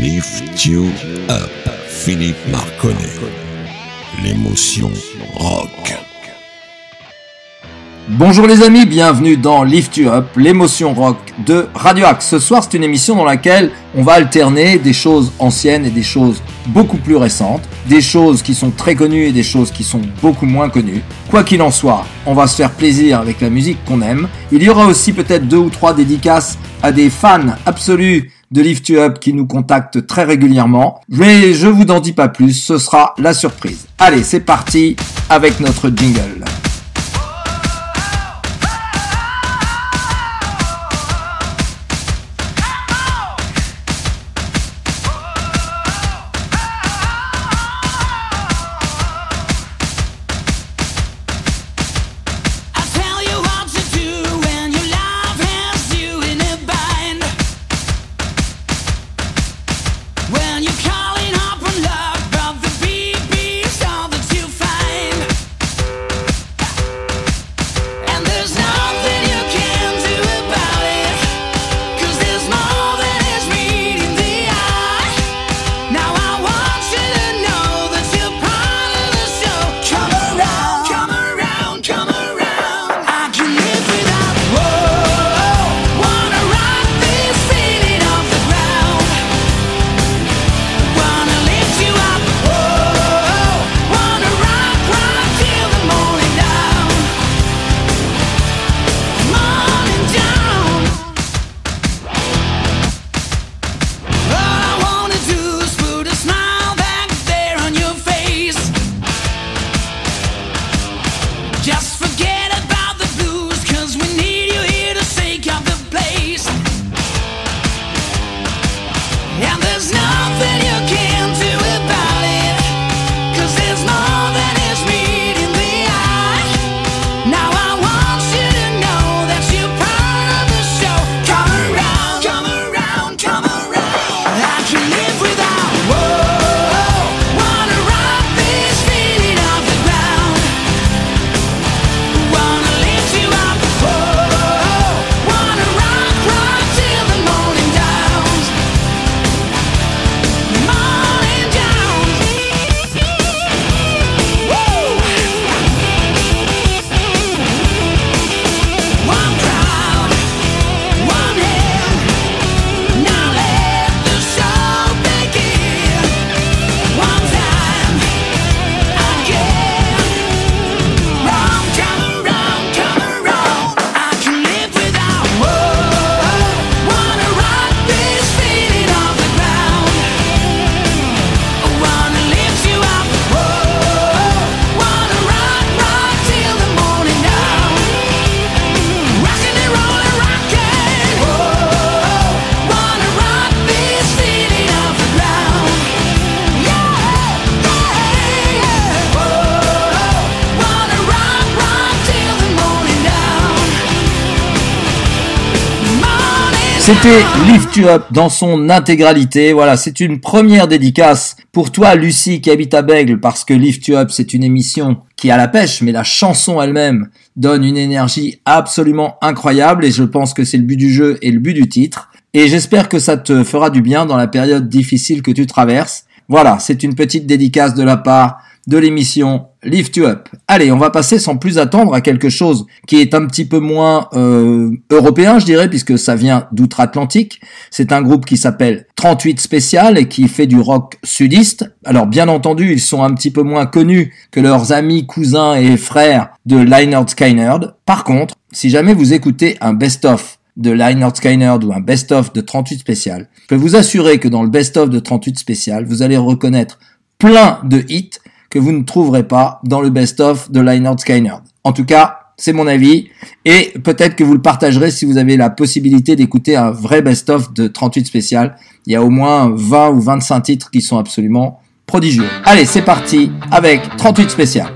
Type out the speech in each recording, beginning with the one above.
Lift You Up, Philippe Marconnet. L'émotion rock. Bonjour les amis, bienvenue dans Lift You Up, l'émotion rock de Radio Axe. Ce soir, c'est une émission dans laquelle on va alterner des choses anciennes et des choses beaucoup plus récentes, des choses qui sont très connues et des choses qui sont beaucoup moins connues. Quoi qu'il en soit, on va se faire plaisir avec la musique qu'on aime. Il y aura aussi peut-être deux ou trois dédicaces à des fans absolus de Lift You Up qui nous contactent très régulièrement. Mais je vous en dis pas plus, ce sera la surprise. Allez, c'est parti avec notre jingle. C'était Lift You Up dans son intégralité. Voilà, c'est une première dédicace pour toi, Lucie, qui habite à Bègle, parce que Lift You Up, c'est une émission qui a la pêche, mais la chanson elle-même donne une énergie absolument incroyable et je pense que c'est le but du jeu et le but du titre. Et j'espère que ça te fera du bien dans la période difficile que tu traverses. Voilà, c'est une petite dédicace de la part de l'émission Lift You Up. Allez, on va passer sans plus attendre à quelque chose qui est un petit peu moins euh, européen, je dirais, puisque ça vient d'outre-Atlantique. C'est un groupe qui s'appelle 38 Spécial et qui fait du rock sudiste. Alors bien entendu, ils sont un petit peu moins connus que leurs amis, cousins et frères de Lynyrd Skynyrd. Par contre, si jamais vous écoutez un best-of de Lynyrd Skynyrd ou un best-of de 38 Spécial, je peux vous assurer que dans le best-of de 38 Spécial, vous allez reconnaître plein de hits que vous ne trouverez pas dans le best-of de Lynyrd Skynyrd. En tout cas, c'est mon avis, et peut-être que vous le partagerez si vous avez la possibilité d'écouter un vrai best-of de 38 spécial. Il y a au moins 20 ou 25 titres qui sont absolument prodigieux. Allez, c'est parti avec 38 spécial.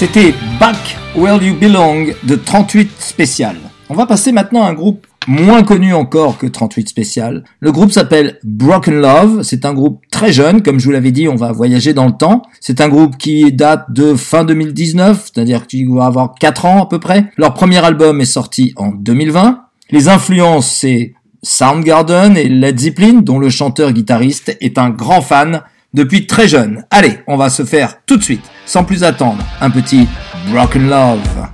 C'était Back Where You Belong de 38 Spécial. On va passer maintenant à un groupe moins connu encore que 38 Spécial. Le groupe s'appelle Broken Love. C'est un groupe très jeune. Comme je vous l'avais dit, on va voyager dans le temps. C'est un groupe qui date de fin 2019, c'est-à-dire qu'il va avoir 4 ans à peu près. Leur premier album est sorti en 2020. Les influences, c'est Soundgarden et Led Zeppelin, dont le chanteur-guitariste est un grand fan depuis très jeune. Allez, on va se faire tout de suite, sans plus attendre, un petit Broken Love.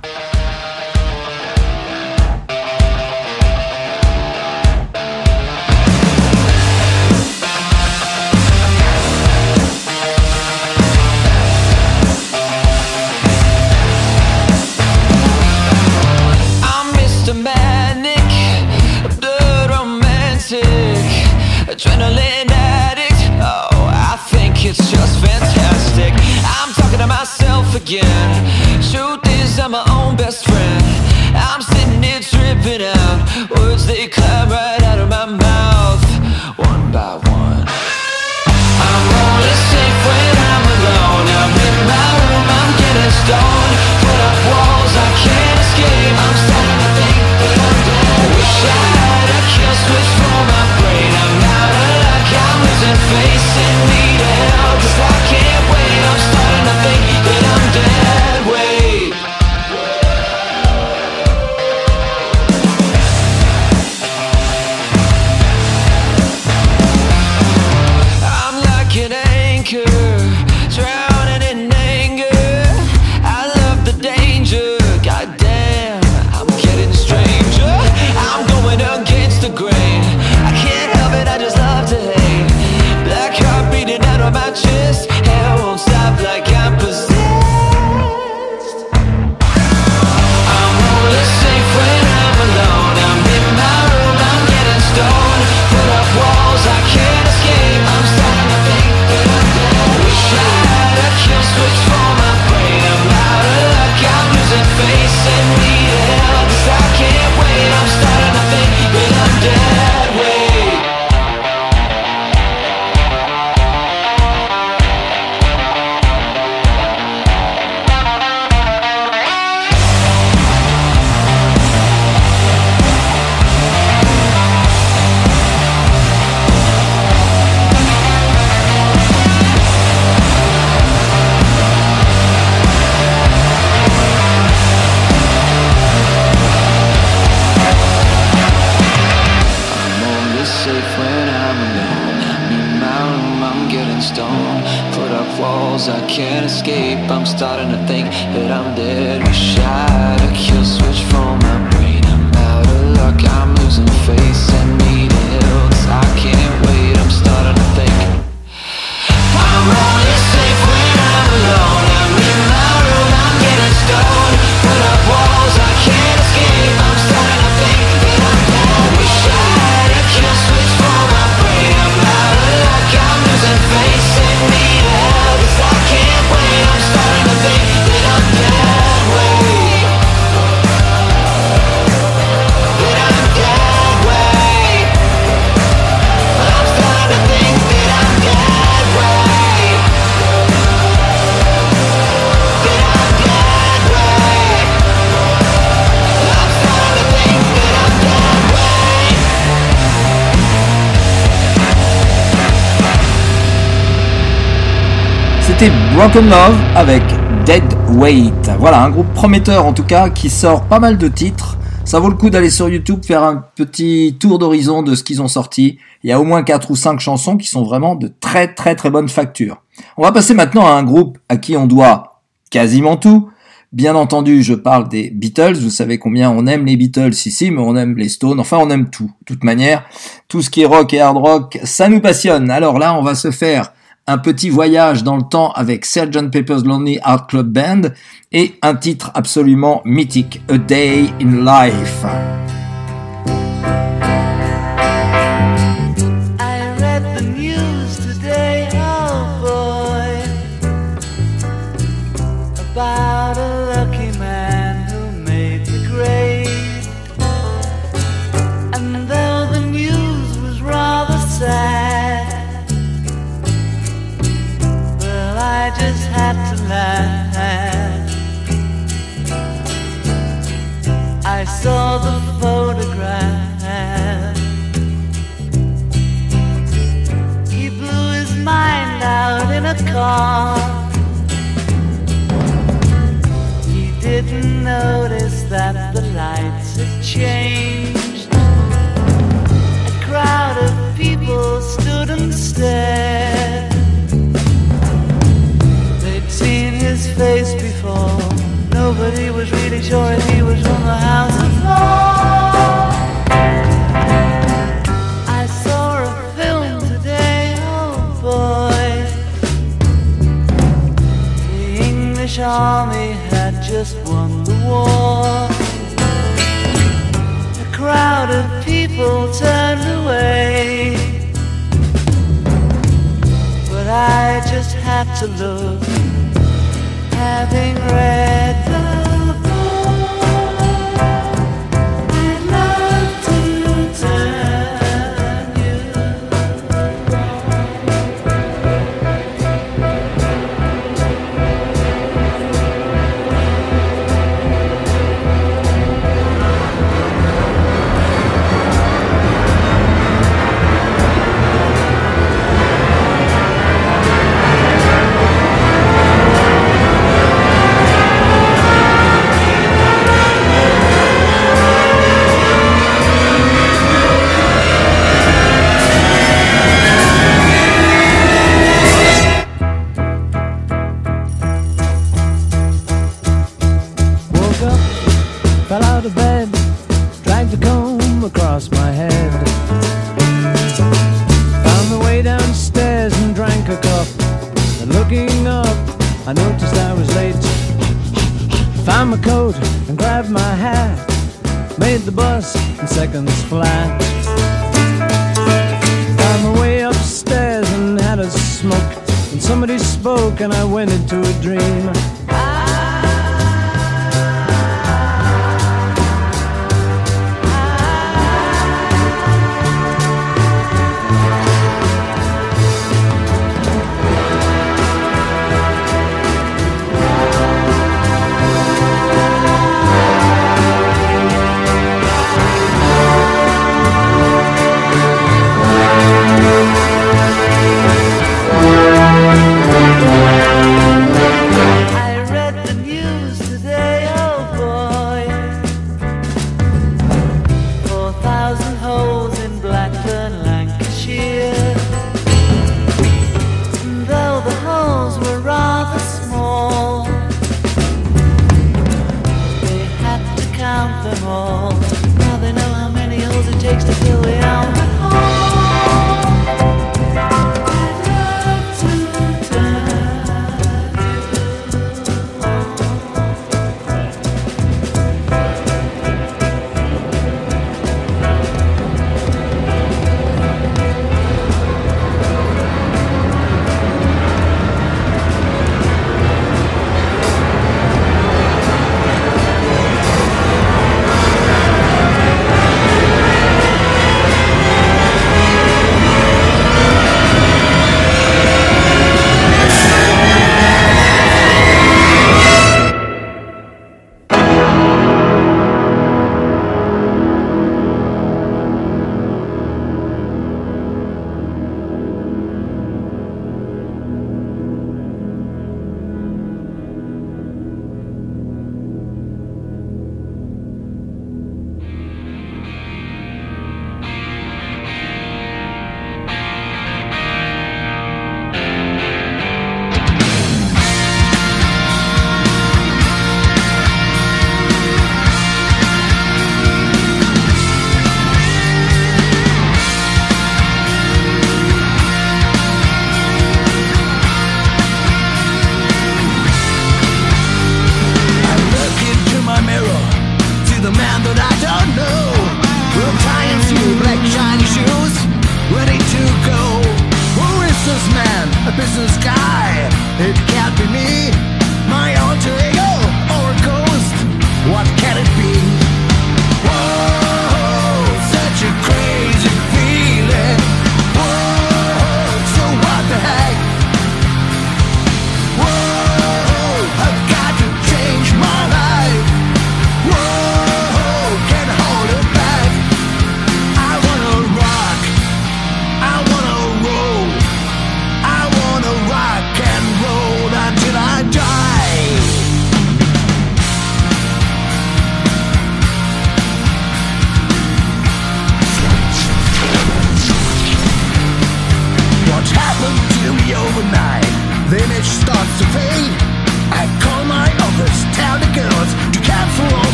They climb right out of my mouth, one by one. I'm only safe when I'm alone. I'm in my room, I'm getting stoned. Put up walls I can't escape. I'm starting to think that I'm dead. Wish I had a kill switch for my brain. I'm out of luck, I'm losing face and need help. Cause I can't Broken Love avec Dead Weight. Voilà, un groupe prometteur en tout cas qui sort pas mal de titres. Ça vaut le coup d'aller sur YouTube faire un petit tour d'horizon de ce qu'ils ont sorti. Il y a au moins 4 ou 5 chansons qui sont vraiment de très très très bonne facture. On va passer maintenant à un groupe à qui on doit quasiment tout. Bien entendu, je parle des Beatles. Vous savez combien on aime les Beatles ici, mais on aime les Stones. Enfin, on aime tout. De toute manière, tout ce qui est rock et hard rock, ça nous passionne. Alors là, on va se faire un petit voyage dans le temps avec Sgt. Pepper's Lonely Heart Club Band et un titre absolument mythique, A Day in Life. I just had to laugh. I saw the photograph. He blew his mind out in a car. He didn't notice that the lights had changed. A crowd of people stood and stared. Sure if he was from the House of Lords. I saw a film today, oh boy. The English army had just won the war. A crowd of people turned away. But I just had to look, having read the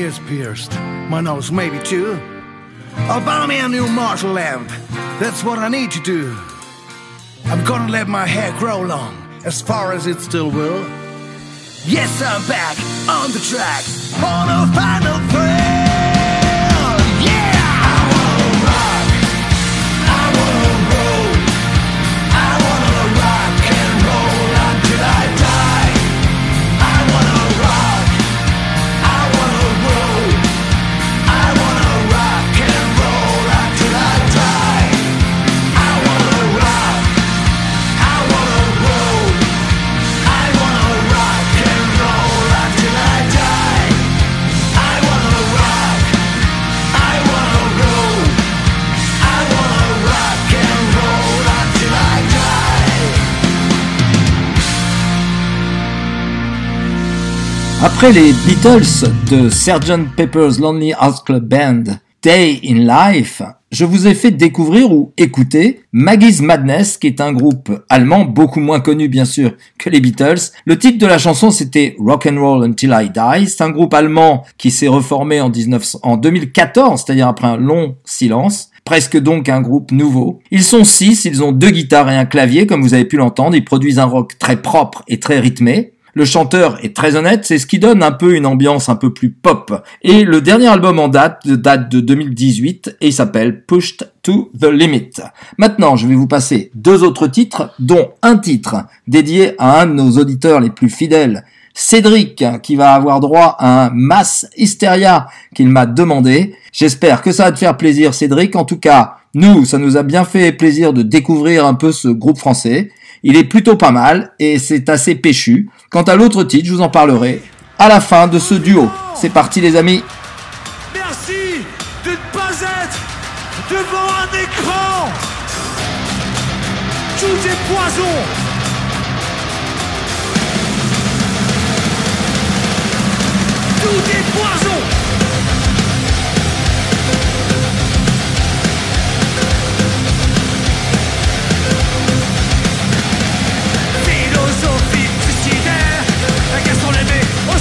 ears pierced, my nose maybe too. I'll buy me a new Marshall lamp. That's what I need to do. I'm gonna let my hair grow long, as far as it still will. Yes, I'm back on the track, on a final thrill. Après les Beatles de Sgt. Pepper's Lonely Hearts Club Band, Day in Life, je vous ai fait découvrir ou écouter Maggie's Madness, qui est un groupe allemand beaucoup moins connu bien sûr que les Beatles. Le titre de la chanson c'était Rock and Roll Until I Die. C'est un groupe allemand qui s'est reformé en, 19... en 2014, c'est-à-dire après un long silence. Presque donc un groupe nouveau. Ils sont six, ils ont deux guitares et un clavier, comme vous avez pu l'entendre. Ils produisent un rock très propre et très rythmé. Le chanteur est très honnête, c'est ce qui donne un peu une ambiance un peu plus pop. Et le dernier album en date date de 2018 et il s'appelle Pushed to the Limit. Maintenant, je vais vous passer deux autres titres, dont un titre dédié à un de nos auditeurs les plus fidèles, Cédric, qui va avoir droit à un Mass Hysteria qu'il m'a demandé. J'espère que ça va te faire plaisir, Cédric. En tout cas, nous, ça nous a bien fait plaisir de découvrir un peu ce groupe français. Il est plutôt pas mal et c'est assez péchu. Quant à l'autre titre, je vous en parlerai à la fin de ce duo. C'est parti les amis. Merci de ne pas être devant un écran. Tout est poison.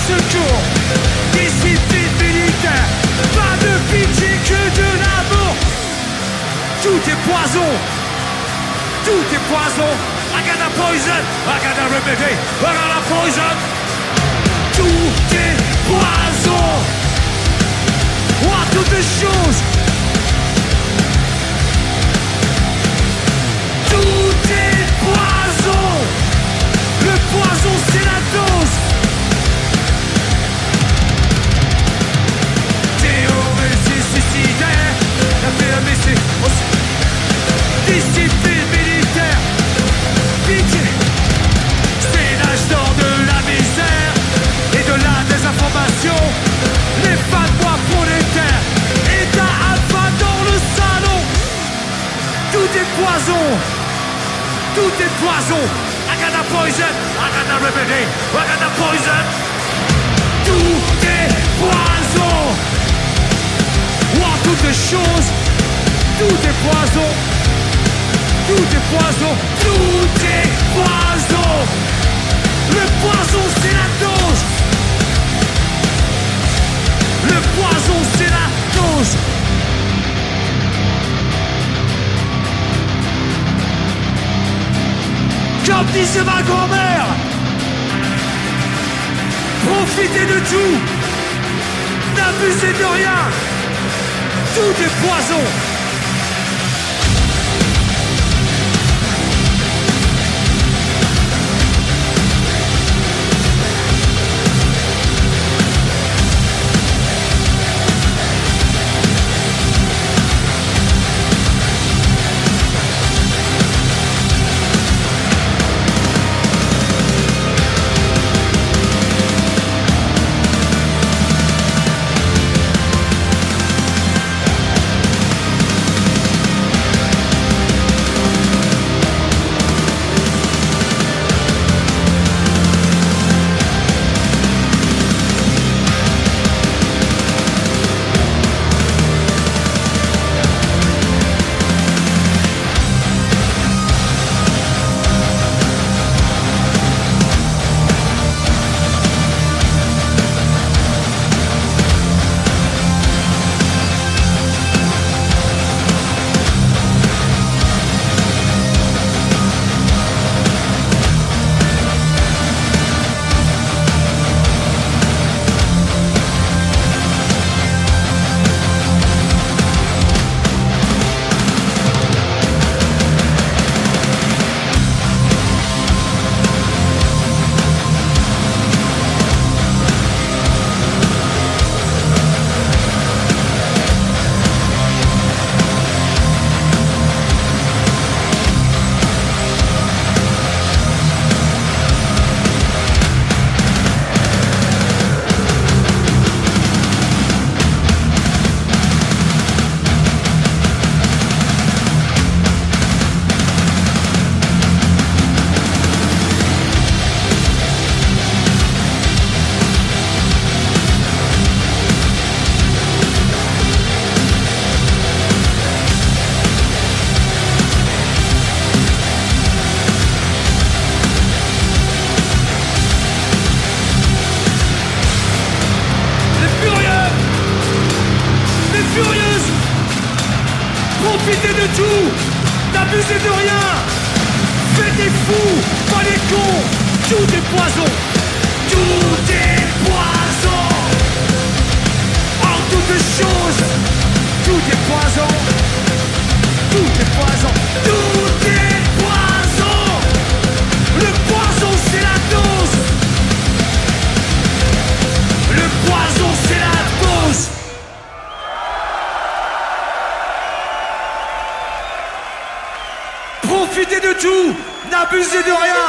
Secours Discipline militaire, pas de pitié que de l'amour. Tout est poison, tout est poison. I got a poison, I got a remedy, I got a poison. Tout est poison. Oh, toutes les choses Tout est tout est poison. Tout est poison. En toute chose, tout est poison. Tout est poison. Tout est poison. Le poison, c'est la dose. Le poison, c'est la dose. Profitez de tout, n'abusez de rien.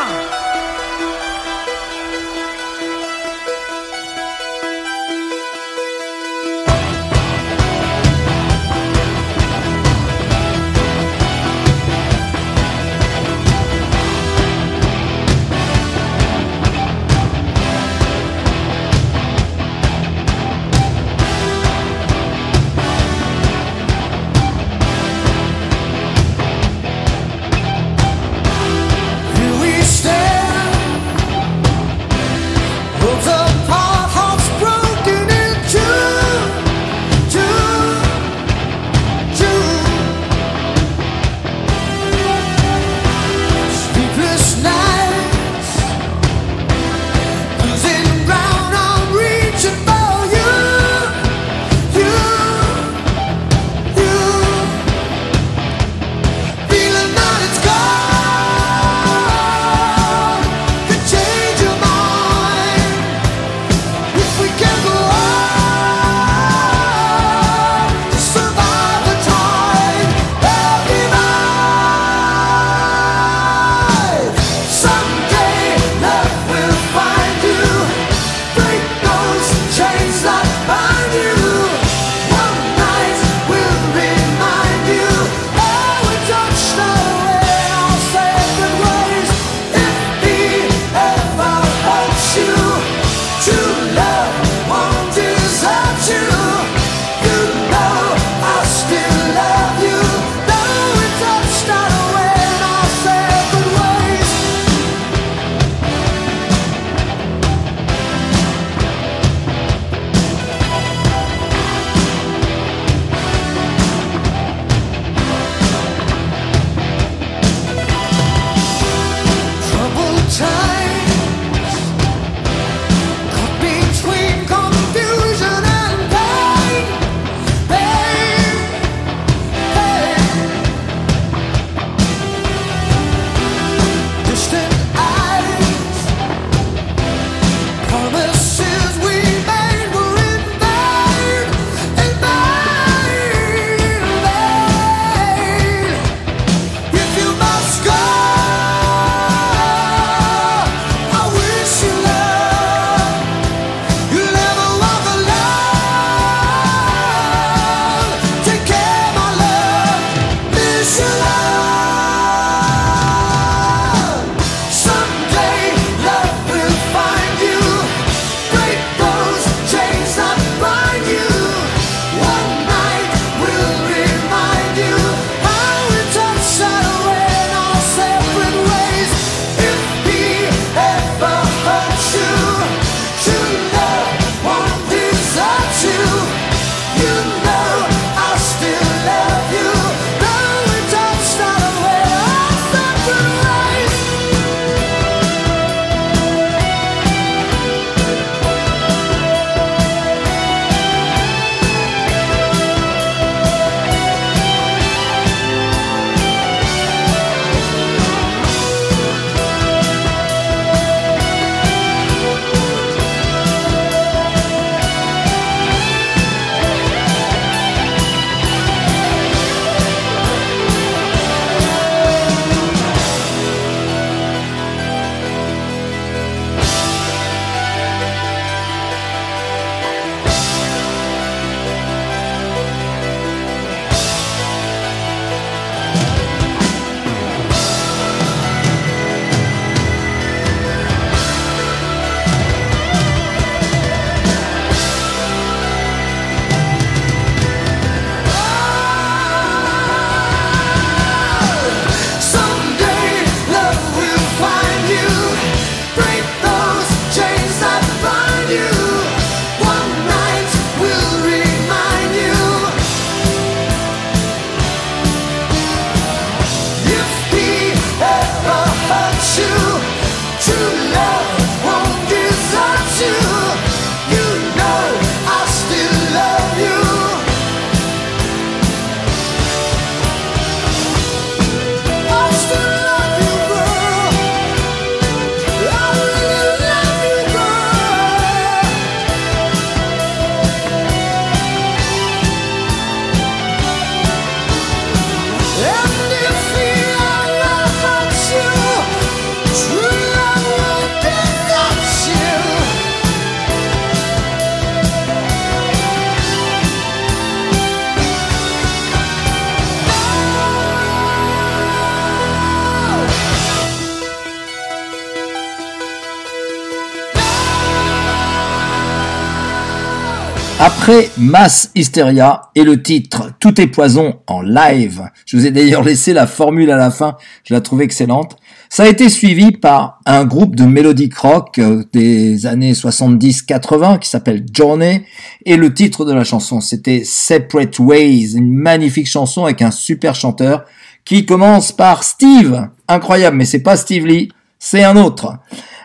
Mass Hysteria et le titre Tout est poison en live. Je vous ai d'ailleurs laissé la formule à la fin, je la trouve excellente. Ça a été suivi par un groupe de mélodique rock euh, des années 70-80 qui s'appelle Journey et le titre de la chanson c'était Separate Ways, une magnifique chanson avec un super chanteur qui commence par Steve. Incroyable, mais c'est pas Steve Lee, c'est un autre.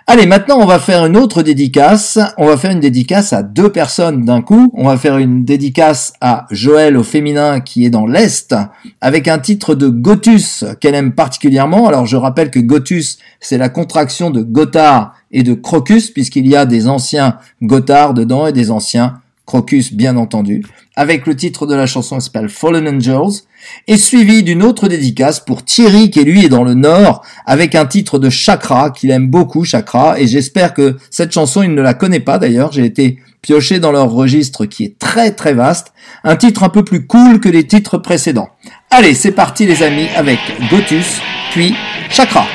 Allez, maintenant on va faire une autre dédicace. On va faire une dédicace à deux personnes d'un coup. On va faire une dédicace à Joël au féminin qui est dans l'Est avec un titre de Gotus qu'elle aime particulièrement. Alors je rappelle que Gotus c'est la contraction de Gotthard et de Crocus puisqu'il y a des anciens Gotthard dedans et des anciens Crocus bien entendu, avec le titre de la chanson qui s'appelle Fallen Angels, et suivi d'une autre dédicace pour Thierry qui lui est dans le Nord, avec un titre de Chakra, qu'il aime beaucoup Chakra, et j'espère que cette chanson il ne la connaît pas d'ailleurs, j'ai été pioché dans leur registre qui est très très vaste, un titre un peu plus cool que les titres précédents. Allez, c'est parti les amis avec Gotus, puis Chakra.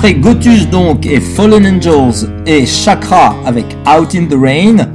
Après Gotus donc et Fallen Angels et Chakra avec Out in the Rain,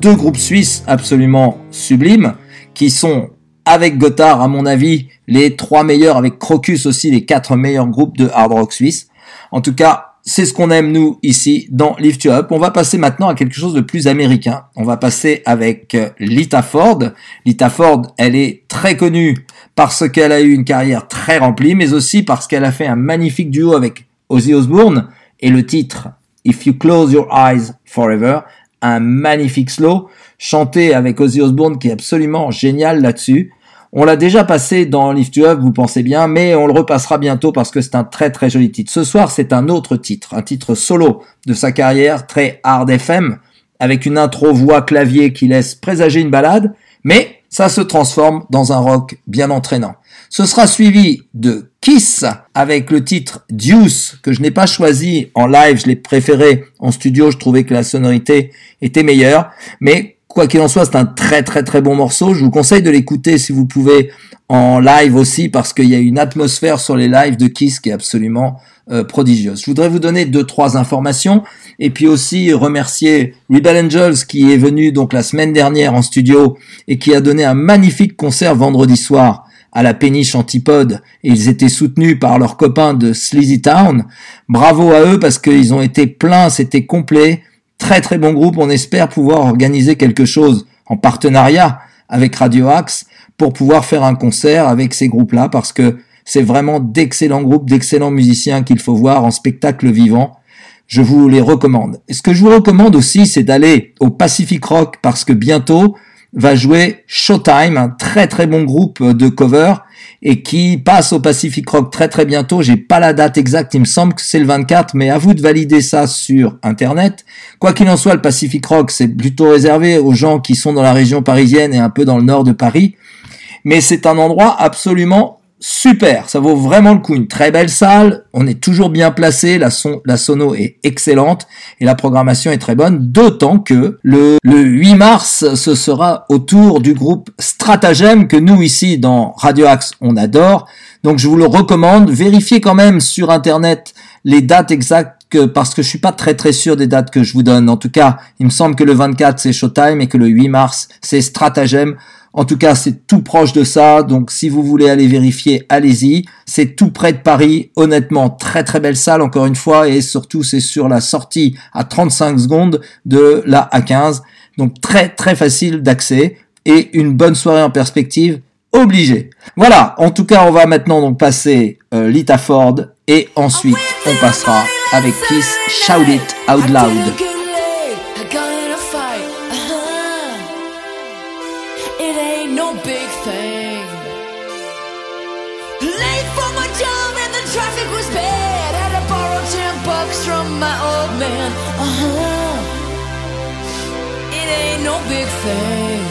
deux groupes suisses absolument sublimes qui sont avec Gotthard à mon avis les trois meilleurs avec Crocus aussi les quatre meilleurs groupes de hard rock suisse. En tout cas, c'est ce qu'on aime nous ici dans Lift You Up. On va passer maintenant à quelque chose de plus américain. On va passer avec euh, Lita Ford. Lita Ford, elle est très connue parce qu'elle a eu une carrière très remplie, mais aussi parce qu'elle a fait un magnifique duo avec Ozzy Osbourne et le titre If You Close Your Eyes Forever, un magnifique slow chanté avec Ozzy Osbourne qui est absolument génial là-dessus. On l'a déjà passé dans Lift You Up, vous pensez bien, mais on le repassera bientôt parce que c'est un très très joli titre. Ce soir, c'est un autre titre, un titre solo de sa carrière, très hard FM, avec une intro voix clavier qui laisse présager une balade, mais ça se transforme dans un rock bien entraînant. Ce sera suivi de Kiss avec le titre Deuce que je n'ai pas choisi en live, je l'ai préféré en studio, je trouvais que la sonorité était meilleure, mais Quoi qu'il en soit, c'est un très très très bon morceau. Je vous conseille de l'écouter si vous pouvez en live aussi parce qu'il y a une atmosphère sur les lives de Kiss qui est absolument euh, prodigieuse. Je voudrais vous donner deux trois informations et puis aussi remercier Rebel Angels qui est venu donc la semaine dernière en studio et qui a donné un magnifique concert vendredi soir à la péniche Antipode et ils étaient soutenus par leurs copains de Sleazy Town. Bravo à eux parce qu'ils ont été pleins, c'était complet. Très très bon groupe, on espère pouvoir organiser quelque chose en partenariat avec Radio Axe pour pouvoir faire un concert avec ces groupes-là parce que c'est vraiment d'excellents groupes, d'excellents musiciens qu'il faut voir en spectacle vivant. Je vous les recommande. Et ce que je vous recommande aussi, c'est d'aller au Pacific Rock parce que bientôt va jouer Showtime, un très très bon groupe de cover et qui passe au Pacific Rock très très bientôt. J'ai pas la date exacte, il me semble que c'est le 24, mais à vous de valider ça sur internet. Quoi qu'il en soit, le Pacific Rock, c'est plutôt réservé aux gens qui sont dans la région parisienne et un peu dans le nord de Paris. Mais c'est un endroit absolument super, ça vaut vraiment le coup. Une très belle salle, on est toujours bien placé, la, son, la sono est excellente et la programmation est très bonne, d'autant que le, le 8 mars, ce sera autour du groupe Stratagem que nous ici dans Radio Axe on adore. Donc je vous le recommande, vérifiez quand même sur internet les dates exactes parce que je suis pas très très sûr des dates que je vous donne. En tout cas, il me semble que le 24 c'est Showtime et que le 8 mars c'est Stratagem. En tout cas, c'est tout proche de ça. Donc, si vous voulez aller vérifier, allez-y. C'est tout près de Paris. Honnêtement, très très belle salle, encore une fois. Et surtout, c'est sur la sortie à 35 secondes de la A15. Donc, très très facile d'accès. Et une bonne soirée en perspective obligé. Voilà, en tout cas, on va maintenant donc passer euh, Lita Ford et ensuite on passera avec Kiss Shout It Out Loud. Man. Uh huh. It ain't no big thing.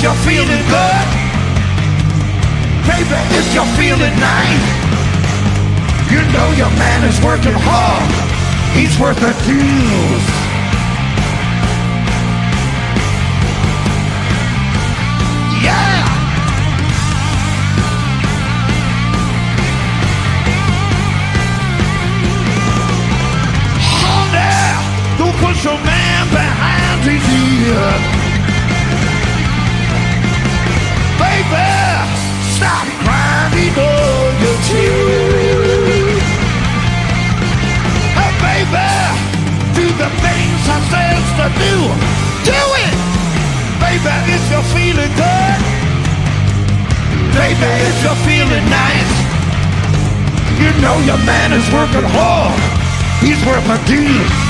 If you're feeling good. Baby, if you're feeling nice. You know your man is working hard. He's worth the dues. Yeah! On there! Don't push your man behind his ear. Stop crying, know you're tears. Hey, baby, do the things I says to do. Do it! Baby, if you're feeling good. Baby, if you're feeling nice. You know your man is working hard. He's worth a deal.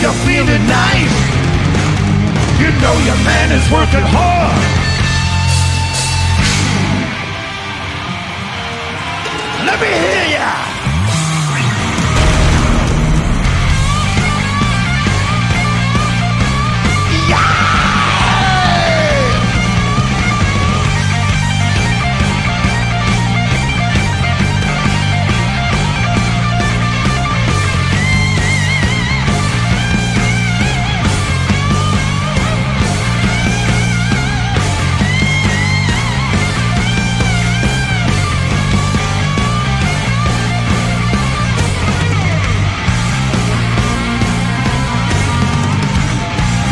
You're feeling nice. You know your man is working hard. Let me hear ya!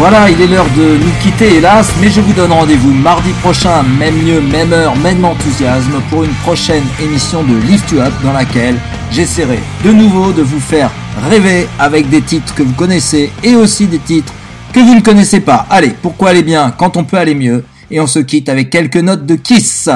Voilà, il est l'heure de nous quitter hélas, mais je vous donne rendez-vous mardi prochain, même mieux, même heure, même enthousiasme, pour une prochaine émission de Lift You Up dans laquelle j'essaierai de nouveau de vous faire rêver avec des titres que vous connaissez et aussi des titres que vous ne connaissez pas. Allez, pourquoi aller bien quand on peut aller mieux? Et on se quitte avec quelques notes de Kiss.